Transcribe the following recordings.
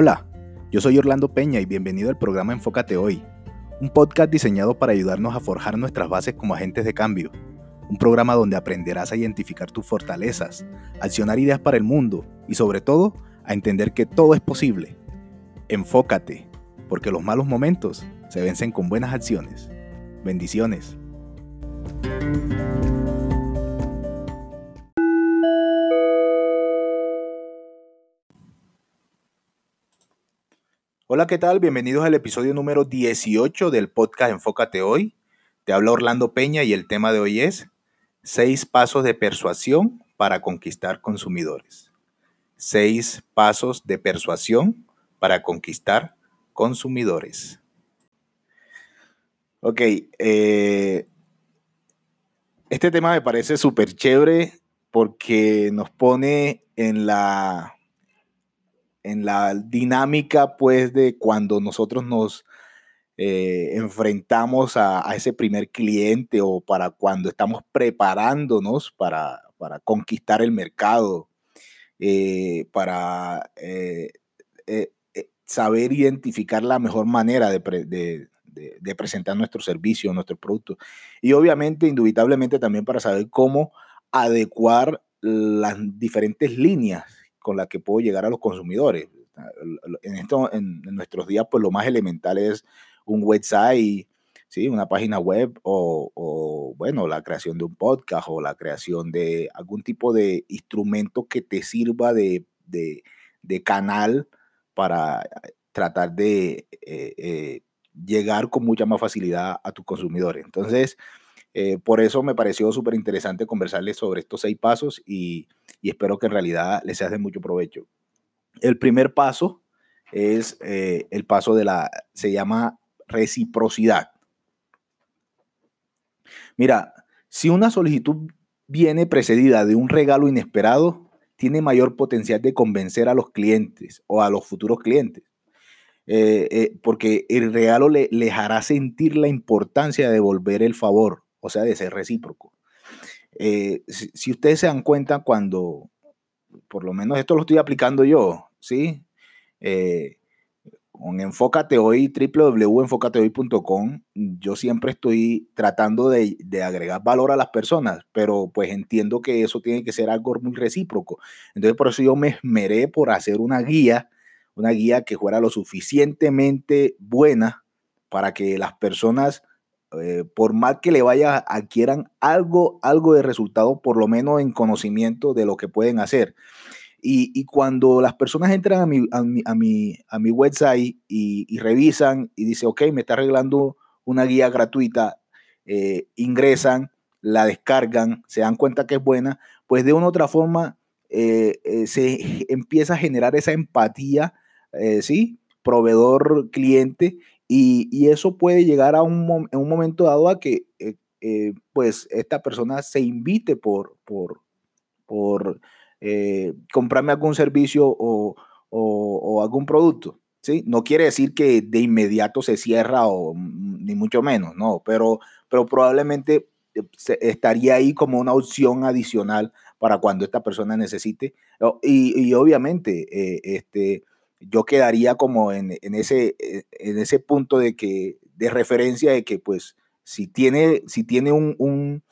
Hola, yo soy Orlando Peña y bienvenido al programa Enfócate Hoy, un podcast diseñado para ayudarnos a forjar nuestras bases como agentes de cambio, un programa donde aprenderás a identificar tus fortalezas, accionar ideas para el mundo y sobre todo a entender que todo es posible. Enfócate, porque los malos momentos se vencen con buenas acciones. Bendiciones. Hola, ¿qué tal? Bienvenidos al episodio número 18 del podcast Enfócate Hoy. Te habla Orlando Peña y el tema de hoy es seis pasos de persuasión para conquistar consumidores. Seis pasos de persuasión para conquistar consumidores. Ok, eh, este tema me parece súper chévere porque nos pone en la en la dinámica, pues, de cuando nosotros nos eh, enfrentamos a, ese primer cliente o para cuando estamos preparándonos para, conquistar el mercado, eh, para eh, saber identificar la mejor manera de, de, presentar nuestro servicio, nuestro producto. Y obviamente, indubitablemente, también para saber cómo adecuar las diferentes líneas con la que puedo llegar a los consumidores. En, esto, en, nuestros días, pues lo más elemental es un website, ¿sí? una página web o, bueno, la creación de un podcast o la creación de algún tipo de instrumento que te sirva de, canal para tratar de eh, eh, llegar con mucha más facilidad a tus consumidores. Entonces, eh, por eso me pareció súper interesante conversarles sobre estos seis pasos y, espero que en realidad les sea de mucho provecho. El primer paso es eh, el paso de la, se llama reciprocidad. Mira, si una solicitud viene precedida de un regalo inesperado, tiene mayor potencial de convencer a los clientes o a los futuros clientes. Eh, porque el regalo le, les hará sentir la importancia de devolver el favor o sea, de ser recíproco. Eh, si, ustedes se dan cuenta cuando, por lo menos esto lo estoy aplicando yo, ¿sí? Eh, con Enfócate Hoy, www.enfocatehoy.com, yo siempre estoy tratando de, de, agregar valor a las personas, pero pues entiendo que eso tiene que ser algo muy recíproco. Entonces por eso yo me esmeré por hacer una guía, una guía que fuera lo suficientemente buena para que las personas eh, por más que le vaya, adquieran algo, algo de resultado, por lo menos en conocimiento de lo que pueden hacer. Y, cuando las personas entran a mi, a mi, a mi, website y, revisan y dice, ok, me está arreglando una guía gratuita, eh, ingresan, la descargan, se dan cuenta que es buena, pues de una u otra forma eh, se empieza a generar esa empatía, ¿sí? Proveedor-cliente y, eso puede llegar a un, en un momento dado a que eh, eh, pues esta persona se invite por, por, por eh, comprarme algún servicio o, algún producto. ¿sí? No quiere decir que de inmediato se cierra o ni mucho menos, no, pero, pero probablemente estaría ahí como una opción adicional para cuando esta persona necesite. Y, y obviamente, este, yo quedaría como en, ese, eh, en ese punto de, que, de referencia de que pues si tiene, si tiene un,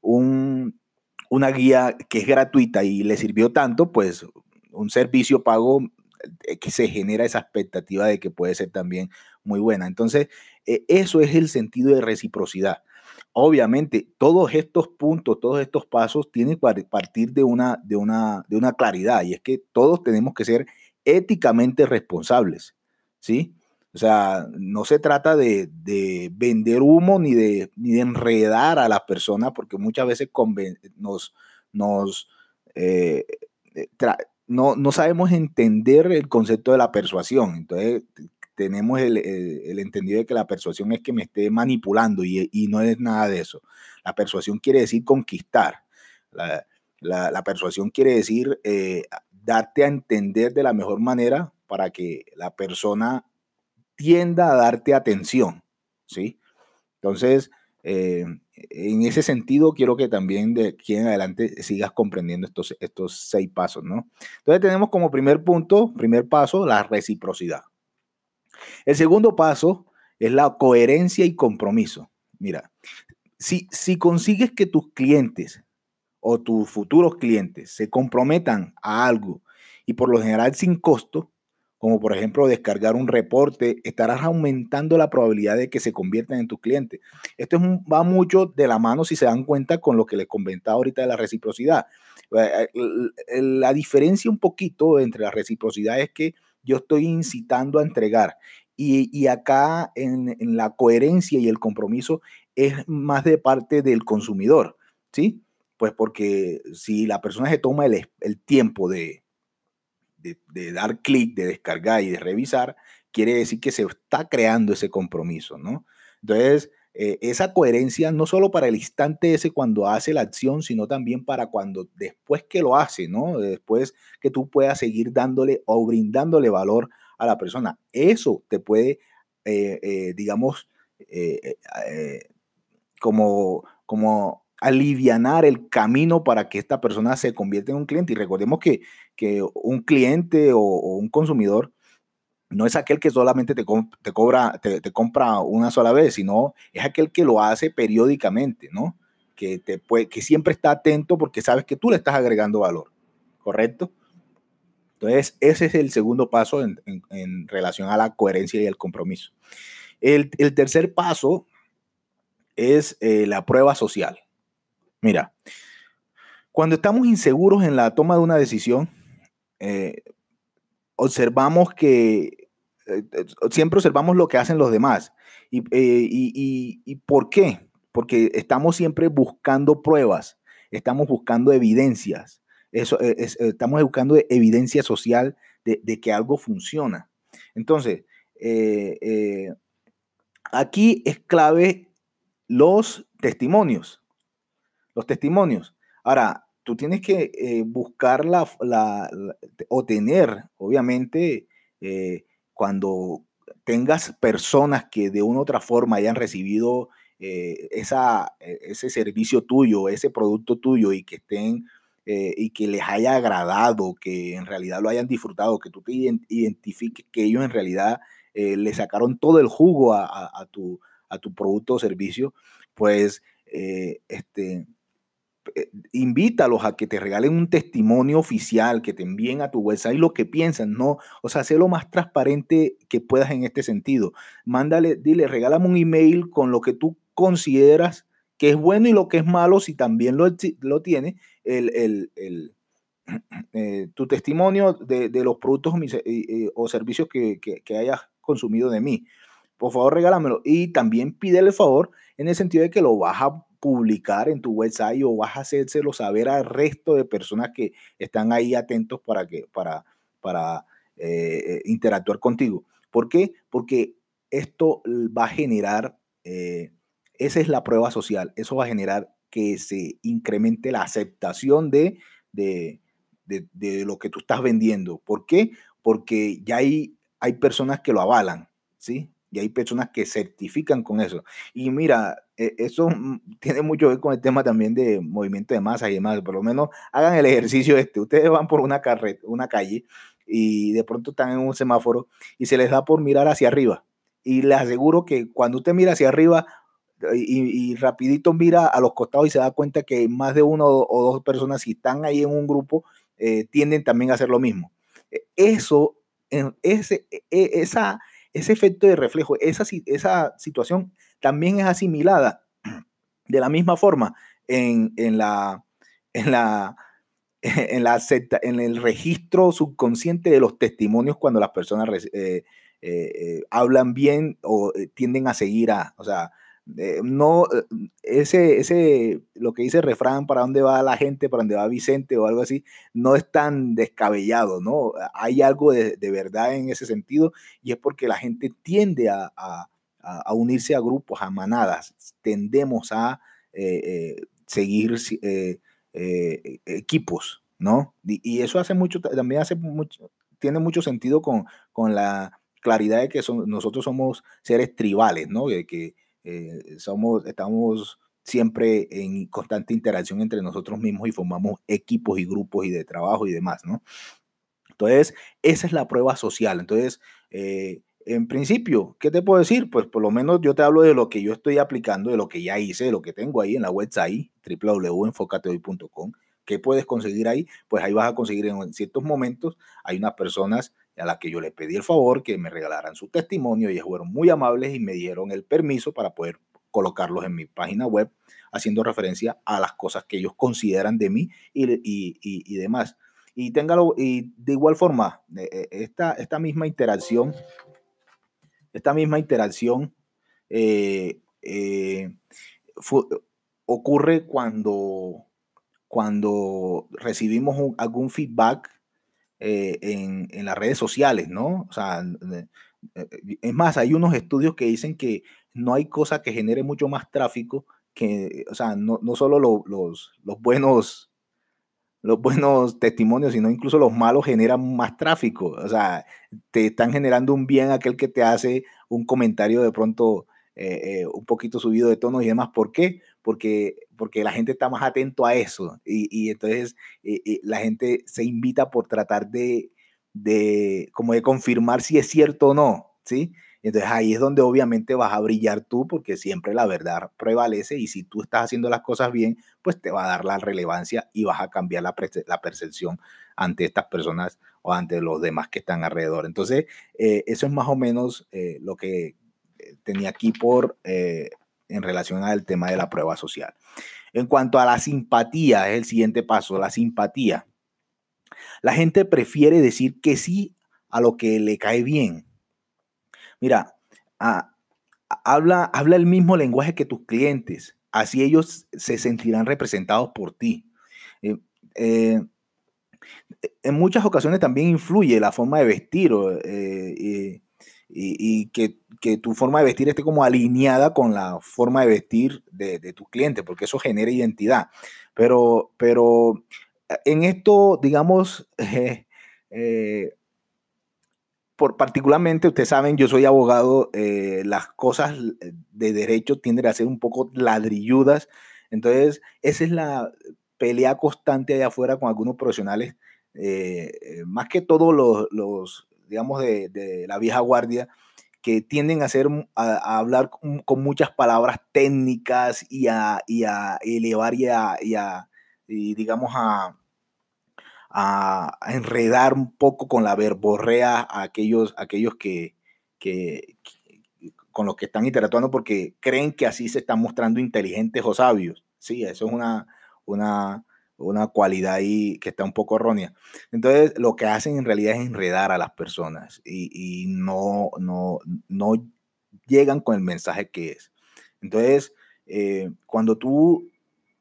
una guía que es gratuita y le sirvió tanto, pues un servicio pago eh, que se genera esa expectativa de que puede ser también muy buena. Entonces, eh, eso es el sentido de reciprocidad. Obviamente, todos estos puntos, todos estos pasos tienen que partir de una, de, una, de una claridad y es que todos tenemos que ser éticamente responsables, ¿sí? O sea, no se trata de, vender humo ni de, ni de, enredar a las personas, porque muchas veces nos, nos eh, eh, no, sabemos entender el concepto de la persuasión. Entonces, tenemos el, entendido de que la persuasión es que me esté manipulando y, no es nada de eso. La persuasión quiere decir conquistar. La, persuasión quiere decir eh, darte a entender de la mejor manera para que la persona tienda a darte atención, ¿sí? Entonces, eh, en ese sentido, quiero que también de aquí en adelante sigas comprendiendo estos, estos seis pasos, ¿no? Entonces tenemos como primer punto, primer paso, la reciprocidad. El segundo paso es la coherencia y compromiso. Mira, si, si consigues que tus clientes o tus futuros clientes se comprometan a algo y por lo general sin costo, como por ejemplo descargar un reporte, estarás aumentando la probabilidad de que se conviertan en tus clientes. Esto va mucho de la mano si se dan cuenta con lo que les comentaba ahorita de la reciprocidad. Eh, eh, la diferencia un poquito entre la reciprocidad es que yo estoy incitando a entregar y, acá en, la coherencia y el compromiso es más de parte del consumidor, ¿sí? Pues porque si la persona se toma el tiempo de, de, dar clic, de descargar y de revisar, quiere decir que se está creando ese compromiso, ¿no? Entonces, eh, esa coherencia no solo para el instante ese cuando hace la acción, sino también para cuando después que lo hace, ¿no? Después que tú puedas seguir dándole o brindándole valor a la persona. Eso te puede, eh, eh, digamos, como, como alivianar el camino para que esta persona se convierta en un cliente. Y recordemos que, que un cliente o, un consumidor no es aquel que solamente te, te cobra, te, compra una sola vez, sino es aquel que lo hace periódicamente, ¿no? Que, te que siempre está atento porque sabes que tú le estás agregando valor, ¿correcto? Entonces, ese es el segundo paso en, en, relación a la coherencia y el compromiso. El, el tercer paso es eh, la prueba social. Mira, cuando estamos inseguros en la toma de una decisión, eh, observamos que eh, eh, siempre observamos lo que hacen los demás. Y, por qué? Porque estamos siempre buscando pruebas, estamos buscando evidencias, eso, estamos buscando evidencia social de, de, que algo funciona. Entonces, aquí es clave los testimonios los testimonios. Ahora, tú tienes que eh, buscar la, o tener, obviamente, eh, cuando tengas personas que de una u otra forma hayan recibido eh, esa, ese servicio tuyo, ese producto tuyo y que estén y que les haya agradado, que en realidad lo hayan disfrutado, que tú te identifiques que ellos en realidad le sacaron todo el jugo a, tu, a tu producto o servicio, pues este, eh, invítalos a que te regalen un testimonio oficial, que te envíen a tu website lo que piensan, ¿no? O sea, sé lo más transparente que puedas en este sentido. Mándale, dile, regálame un email con lo que tú consideras que es bueno y lo que es malo, si también lo, lo tiene, el, eh, tu testimonio de, los productos o servicios que, que hayas consumido de mí. Por favor, regálamelo. Y también pídele el favor en el sentido de que lo vas a publicar en tu website o vas a hacérselo saber al resto de personas que están ahí atentos para, que, para, para eh, eh, interactuar contigo. ¿Por qué? Porque esto va a generar, eh, esa es la prueba social, eso va a generar que se incremente la aceptación de, de, de, lo que tú estás vendiendo. ¿Por qué? Porque ya hay, hay personas que lo avalan, ¿sí? Y hay personas que certifican con eso. Y mira, e, eso mm, tiene mucho que ver con el tema también de movimiento de masa y demás. Por lo menos hagan el ejercicio este. Ustedes van por una, carreta, una calle y de pronto están en un semáforo y se les da por mirar hacia arriba. Y les aseguro que cuando usted mira hacia arriba y, rapidito mira a los costados y se da cuenta que más de uno o dos personas si están ahí en un grupo eh, tienden también a hacer lo mismo. E, eso, ese, e, esa ese efecto de reflejo, esa, esa situación también es asimilada de la misma forma en, la, en, la, en, la en el registro subconsciente de los testimonios cuando las personas eh, eh, eh, hablan bien o tienden a seguir a, o sea, eh, no, eh, ese, ese, lo que dice el refrán, para dónde va la gente, para dónde va Vicente o algo así, no es tan descabellado, ¿no? Hay algo de, verdad en ese sentido y es porque la gente tiende a, unirse a grupos, a manadas, tendemos a eh, seguir equipos, ¿no? Y, eso hace mucho, también hace mucho, tiene mucho sentido con, con la claridad de que son, nosotros somos seres tribales, ¿no? De que somos, estamos siempre en constante interacción entre nosotros mismos y formamos equipos y grupos y de trabajo y demás, ¿no? Entonces, esa es la prueba social. Entonces, eh, en principio, ¿qué te puedo decir? Pues por lo menos yo te hablo de lo que yo estoy aplicando, de lo que ya hice, de lo que tengo ahí en la website www.enfocatehoy.com. ¿Qué puedes conseguir ahí? Pues ahí vas a conseguir en ciertos momentos, hay unas personas a las que yo les pedí el favor que me regalaran su testimonio, ellas fueron muy amables y me dieron el permiso para poder colocarlos en mi página web, haciendo referencia a las cosas que ellos consideran de mí y, y, y, demás. Y, téngalo, y de igual forma, eh, eh, esta, esta misma interacción, esta misma interacción eh, ocurre cuando, cuando recibimos algún feedback en, en, las redes sociales, ¿no? O sea, es más, hay unos estudios que dicen que no hay cosa que genere mucho más tráfico que, o sea, no, no solo los, los buenos los buenos testimonios, sino incluso los malos generan más tráfico. O sea, te están generando un bien aquel que te hace un comentario de pronto eh, eh, un poquito subido de tono y demás. ¿Por qué? Porque, porque la gente está más atento a eso y, y entonces eh, la gente se invita por tratar de, de, como de confirmar si es cierto o no, ¿sí? Entonces ahí es donde obviamente vas a brillar tú porque siempre la verdad prevalece y si tú estás haciendo las cosas bien, pues te va a dar la relevancia y vas a cambiar la, percepción ante estas personas o ante los demás que están alrededor. Entonces, eh, eso es más o menos eh, lo que eh, tenía aquí por en relación al tema de la prueba social. En cuanto a la simpatía, es el siguiente paso, la simpatía. La gente prefiere decir que sí a lo que le cae bien Mira, habla, habla el mismo lenguaje que tus clientes, así ellos se sentirán representados por ti. Eh, eh, en muchas ocasiones también influye la forma de vestir eh, y, que, tu forma de vestir esté como alineada con la forma de vestir de, de tus clientes, porque eso genera identidad. Pero, pero en esto, digamos, particularmente, ustedes saben, yo soy abogado, eh, las cosas de derecho tienden a ser un poco ladrilludas, entonces esa es la pelea constante allá afuera con algunos profesionales, eh, eh, más que todos los, digamos, de, la vieja guardia, que tienden a, hacer, a, hablar con, muchas palabras técnicas y a, y a elevar y a, y digamos, a, a, enredar un poco con la verborrea a aquellos, aquellos que, que, con los que están interactuando porque creen que así se están mostrando inteligentes o sabios. Sí, eso es una, una, una cualidad ahí que está un poco errónea. Entonces, lo que hacen en realidad es enredar a las personas y, y no, no, no llegan con el mensaje que es. Entonces, eh, cuando tú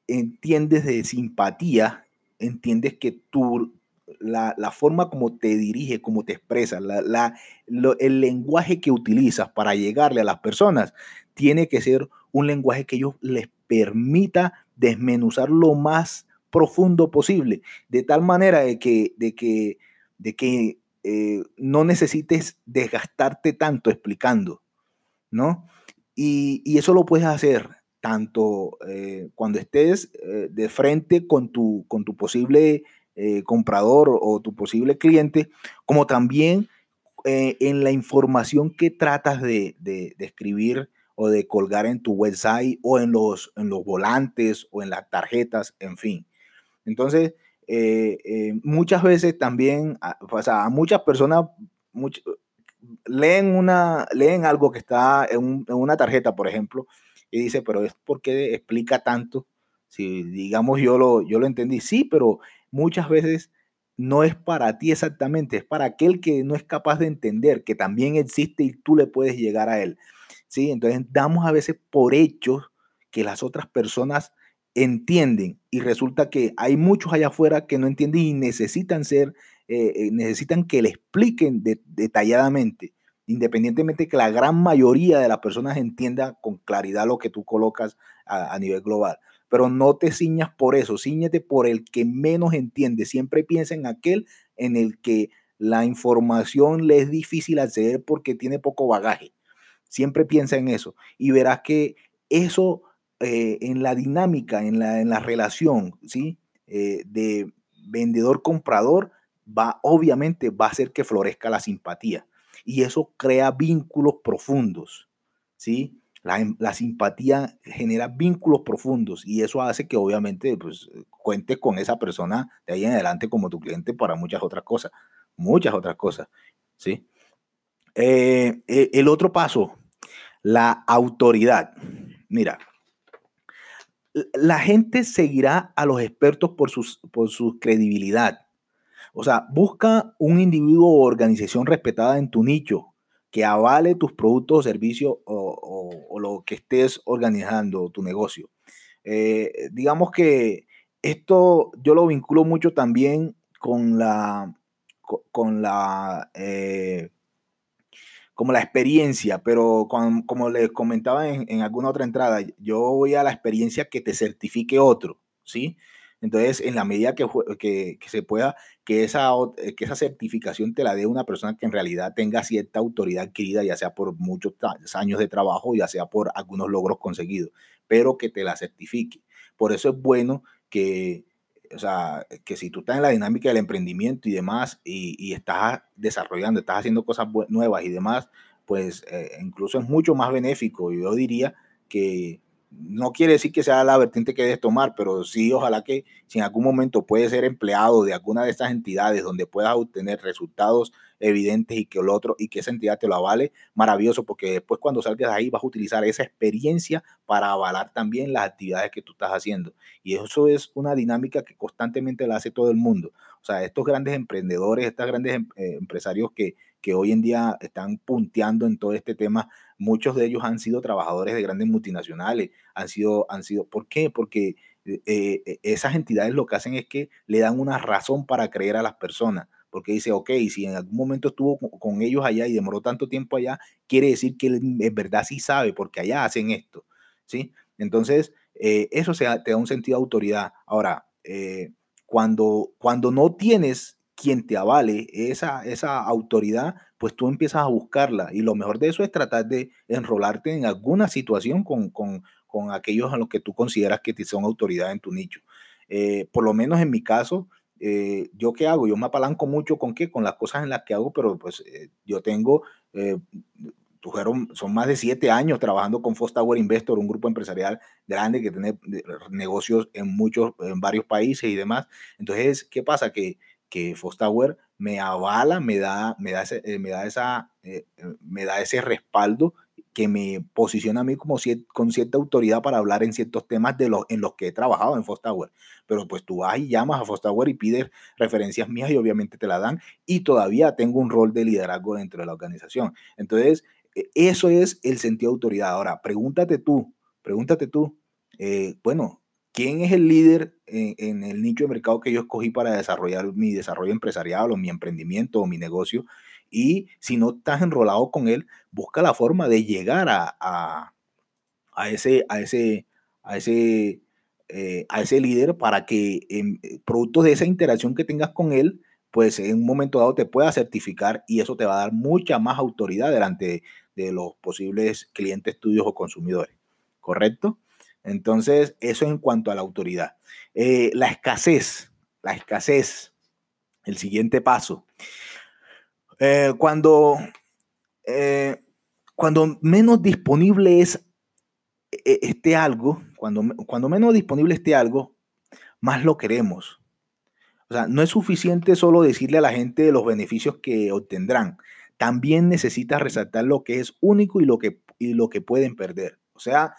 entiendes de simpatía, entiendes que tú, la, forma como te dirige, como te expresas, la, el lenguaje que utilizas para llegarle a las personas, tiene que ser un lenguaje que ellos les permita desmenuzar lo más profundo posible, de tal manera de que, de que, de que eh, no necesites desgastarte tanto explicando, ¿no? Y, eso lo puedes hacer tanto eh, cuando estés eh, de frente con tu, con tu posible comprador o, tu posible cliente, como también en la información que tratas de, de, escribir o de colgar en tu website o en los, en los volantes o en las tarjetas, en fin. Entonces, muchas veces también, o sea, a muchas personas leen, una, leen algo que está en, en una tarjeta, por ejemplo, y dice, pero es porque explica tanto. Si digamos yo lo, yo lo entendí, sí, pero muchas veces no es para ti exactamente, es para aquel que no es capaz de entender que también existe y tú le puedes llegar a él. ¿sí? Entonces damos a veces por hechos que las otras personas entienden y resulta que hay muchos allá afuera que no entienden y necesitan ser, eh, eh, necesitan que le expliquen detalladamente independientemente que la gran mayoría de las personas entienda con claridad lo que tú colocas a, nivel global. Pero no te ciñas por eso, ciñete por el que menos entiende. Siempre piensa en aquel en el que la información le es difícil acceder porque tiene poco bagaje. Siempre piensa en eso y verás que eso eh, en la dinámica, en la, en la relación, ¿sí? Eh, de vendedor-comprador, va, obviamente va a hacer que florezca la simpatía. Y eso crea vínculos profundos, ¿sí? La, simpatía genera vínculos profundos y eso hace que obviamente pues, cuentes con esa persona de ahí en adelante como tu cliente para muchas otras cosas, muchas otras cosas, ¿sí? Eh, el otro paso, la autoridad. Mira, la gente seguirá a los expertos por, sus, por su credibilidad. O sea, busca un individuo o organización respetada en tu nicho que avale tus productos o servicios o, lo que estés organizando, tu negocio. Eh, digamos que esto yo lo vinculo mucho también con la, con la eh, como la experiencia, pero como les comentaba en, alguna otra entrada, yo voy a la experiencia que te certifique otro, ¿sí? Entonces, en la medida que, que, se pueda, que esa, que esa certificación te la dé una persona que en realidad tenga cierta autoridad adquirida, ya sea por muchos años de trabajo, ya sea por algunos logros conseguidos, pero que te la certifique. Por eso es bueno que, o sea, que si tú estás en la dinámica del emprendimiento y demás, y, estás desarrollando, estás haciendo cosas nuevas y demás, pues eh, incluso es mucho más benéfico. Yo diría que no quiere decir que sea la vertiente que debes tomar, pero sí, ojalá que si en algún momento puedes ser empleado de alguna de estas entidades donde puedas obtener resultados evidentes y que el otro y que esa entidad te lo avale, maravilloso, porque después cuando salgas de ahí vas a utilizar esa experiencia para avalar también las actividades que tú estás haciendo. Y eso es una dinámica que constantemente la hace todo el mundo. O sea, estos grandes emprendedores, estos grandes em, eh, empresarios que, que hoy en día están punteando en todo este tema, muchos de ellos han sido trabajadores de grandes multinacionales, han sido, han sido, ¿por qué? Porque eh, eh, esas entidades lo que hacen es que le dan una razón para creer a las personas porque dice, ok, si en algún momento estuvo con, ellos allá y demoró tanto tiempo allá, quiere decir que en verdad sí sabe, porque allá hacen esto, ¿sí? Entonces, eh, eso te da un sentido de autoridad. Ahora, eh, cuando, cuando no tienes quien te avale esa, esa autoridad, pues tú empiezas a buscarla. Y lo mejor de eso es tratar de enrolarte en alguna situación con, con, con aquellos a los que tú consideras que son autoridad en tu nicho. Eh, por lo menos en mi caso, eh, ¿yo qué hago? Yo me apalanco mucho con qué? Con las cosas en las que hago, pero pues eh, yo tengo, son más de siete años trabajando con Fox Tower Investor, un grupo empresarial grande que tiene negocios en muchos, en varios países y demás. Entonces, ¿qué pasa? Que, que Fox Tower me avala, me da, me da, me da, esa, me da ese respaldo que me posiciona a mí como con cierta autoridad para hablar en ciertos temas de los, en los que he trabajado en Fox Tower. Pero pues tú vas y llamas a Fox Tower y pides referencias mías y obviamente te la dan y todavía tengo un rol de liderazgo dentro de la organización. Entonces, e, eso es el sentido de autoridad. Ahora, pregúntate tú, pregúntate tú, eh, bueno, ¿quién es el líder en, el nicho de mercado que yo escogí para desarrollar mi desarrollo empresarial o mi emprendimiento o mi negocio? Y si no estás enrolado con él, busca la forma de llegar a, ese, a ese, a ese, eh, a ese líder para que eh, producto de esa interacción que tengas con él, pues en un momento dado te pueda certificar y eso te va a dar mucha más autoridad delante de, los posibles clientes tuyos o consumidores. ¿Correcto? Entonces, eso en cuanto a la autoridad. Eh, la escasez, la escasez, el siguiente paso. Eh, cuando, eh, cuando menos disponible es e, este algo, cuando, cuando menos disponible esté algo, más lo queremos. O sea, no es suficiente solo decirle a la gente los beneficios que obtendrán. También necesitas resaltar lo que es único y lo que, y lo que pueden perder. O sea,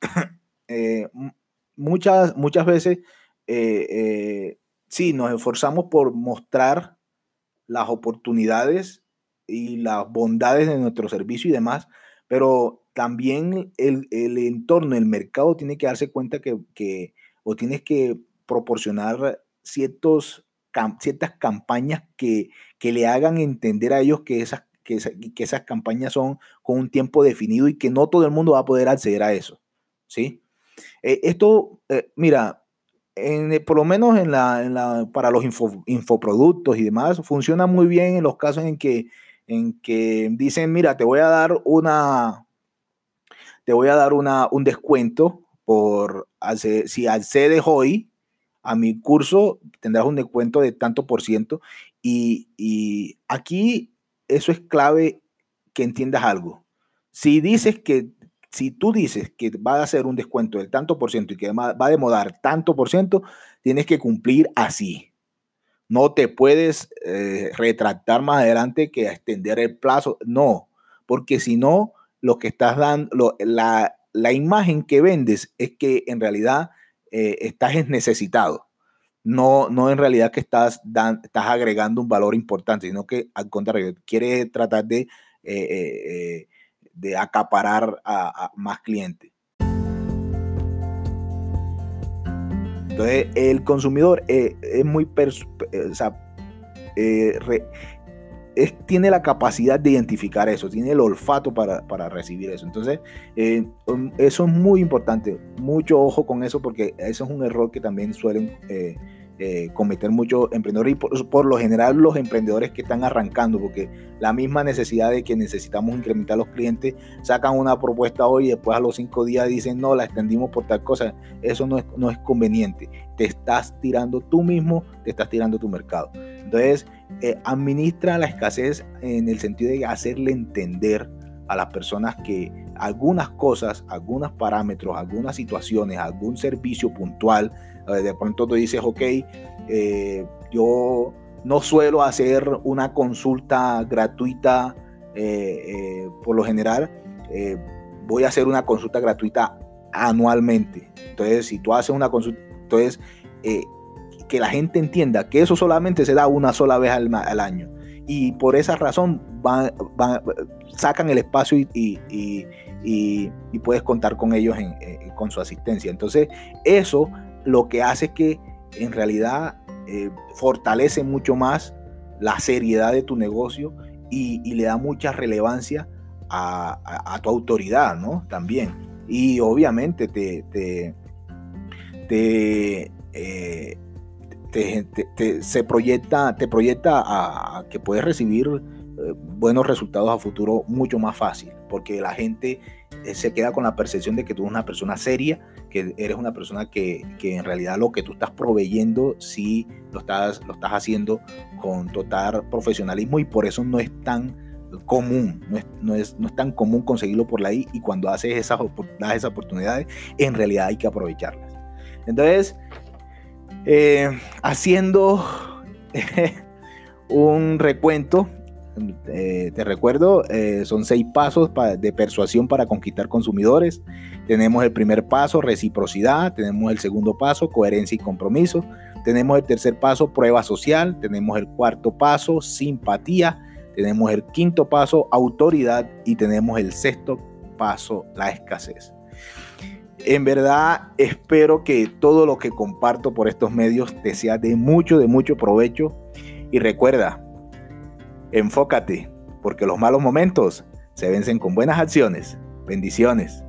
eh, muchas, muchas veces sí, nos esforzamos por mostrar las oportunidades y las bondades de nuestro servicio y demás, pero también el, entorno, el mercado tiene que darse cuenta que, o tienes que proporcionar ciertos, ciertas campañas que, que, le hagan entender a ellos que esas, que, que, esas campañas son con un tiempo definido y que no todo el mundo va a poder acceder a eso. ¿sí? Eh, esto, eh, mira, eh, por lo menos en la, para los infoproductos y demás, funciona muy bien en los casos en que, en que dicen, mira, te voy a dar una, te voy a dar una, un descuento por, si accedes hoy a mi curso, tendrás un descuento de tanto por ciento. Y aquí eso es clave que entiendas algo. Si dices que, si tú dices que va a hacer un descuento del tanto por ciento y que va a demodar tanto por ciento, tienes que cumplir así. No te puedes eh, retractar más adelante que extender el plazo. No, porque si no, lo que estás dando, la, la, imagen que vendes es que en realidad eh, estás necesitado. No, no en realidad que estás, estás agregando un valor importante, sino que al contrario, quieres tratar de, eh, de acaparar a, más clientes. Entonces, el consumidor es muy, o sea, tiene la capacidad de identificar eso, tiene el olfato para, recibir eso. Entonces, eh, eso es muy importante. Mucho ojo con eso porque eso es un error que también suelen eh, cometer muchos emprendedores y por, lo general los emprendedores que están arrancando, porque la misma necesidad de que necesitamos incrementar los clientes, sacan una propuesta hoy y después a los cinco días dicen, no, la extendimos por tal cosa. Eso no es, no es conveniente. Te estás tirando tú mismo, te estás tirando tu mercado. Entonces, eh, administra la escasez en el sentido de hacerle entender a las personas que algunas cosas, algunos parámetros, algunas situaciones, algún servicio puntual, eh, de pronto tú dices, ok, eh, yo no suelo hacer una consulta gratuita por lo general, voy a hacer una consulta gratuita anualmente. Entonces, si tú haces una consulta, entonces que la gente entienda que eso solamente se da una sola vez al, año. Y por esa razón van, sacan el espacio y, puedes contar con ellos con su asistencia. Entonces, eso lo que hace es que en realidad eh, fortalece mucho más la seriedad de tu negocio y, le da mucha relevancia a, tu autoridad, ¿no? También. Y obviamente te, te, eh, se proyecta, te proyecta a, que puedes recibir eh, buenos resultados a futuro mucho más fácil, porque la gente eh, se queda con la percepción de que tú eres una persona seria, que eres una persona que, que, en realidad lo que tú estás proveyendo sí lo estás, lo estás haciendo con total profesionalismo y por eso no es tan común, no es, no es, no es tan común conseguirlo por la y cuando haces esas, esas oportunidades, en realidad hay que aprovecharlas. Entonces, eh, haciendo un recuento, eh, te recuerdo, eh, son seis pasos de persuasión para conquistar consumidores. Tenemos el primer paso, reciprocidad. Tenemos el segundo paso, coherencia y compromiso. Tenemos el tercer paso, prueba social. Tenemos el cuarto paso, simpatía. Tenemos el quinto paso, autoridad. Y tenemos el sexto paso, la escasez. En verdad espero que todo lo que comparto por estos medios te sea de mucho, de mucho provecho. Y recuerda, enfócate, porque los malos momentos se vencen con buenas acciones. Bendiciones.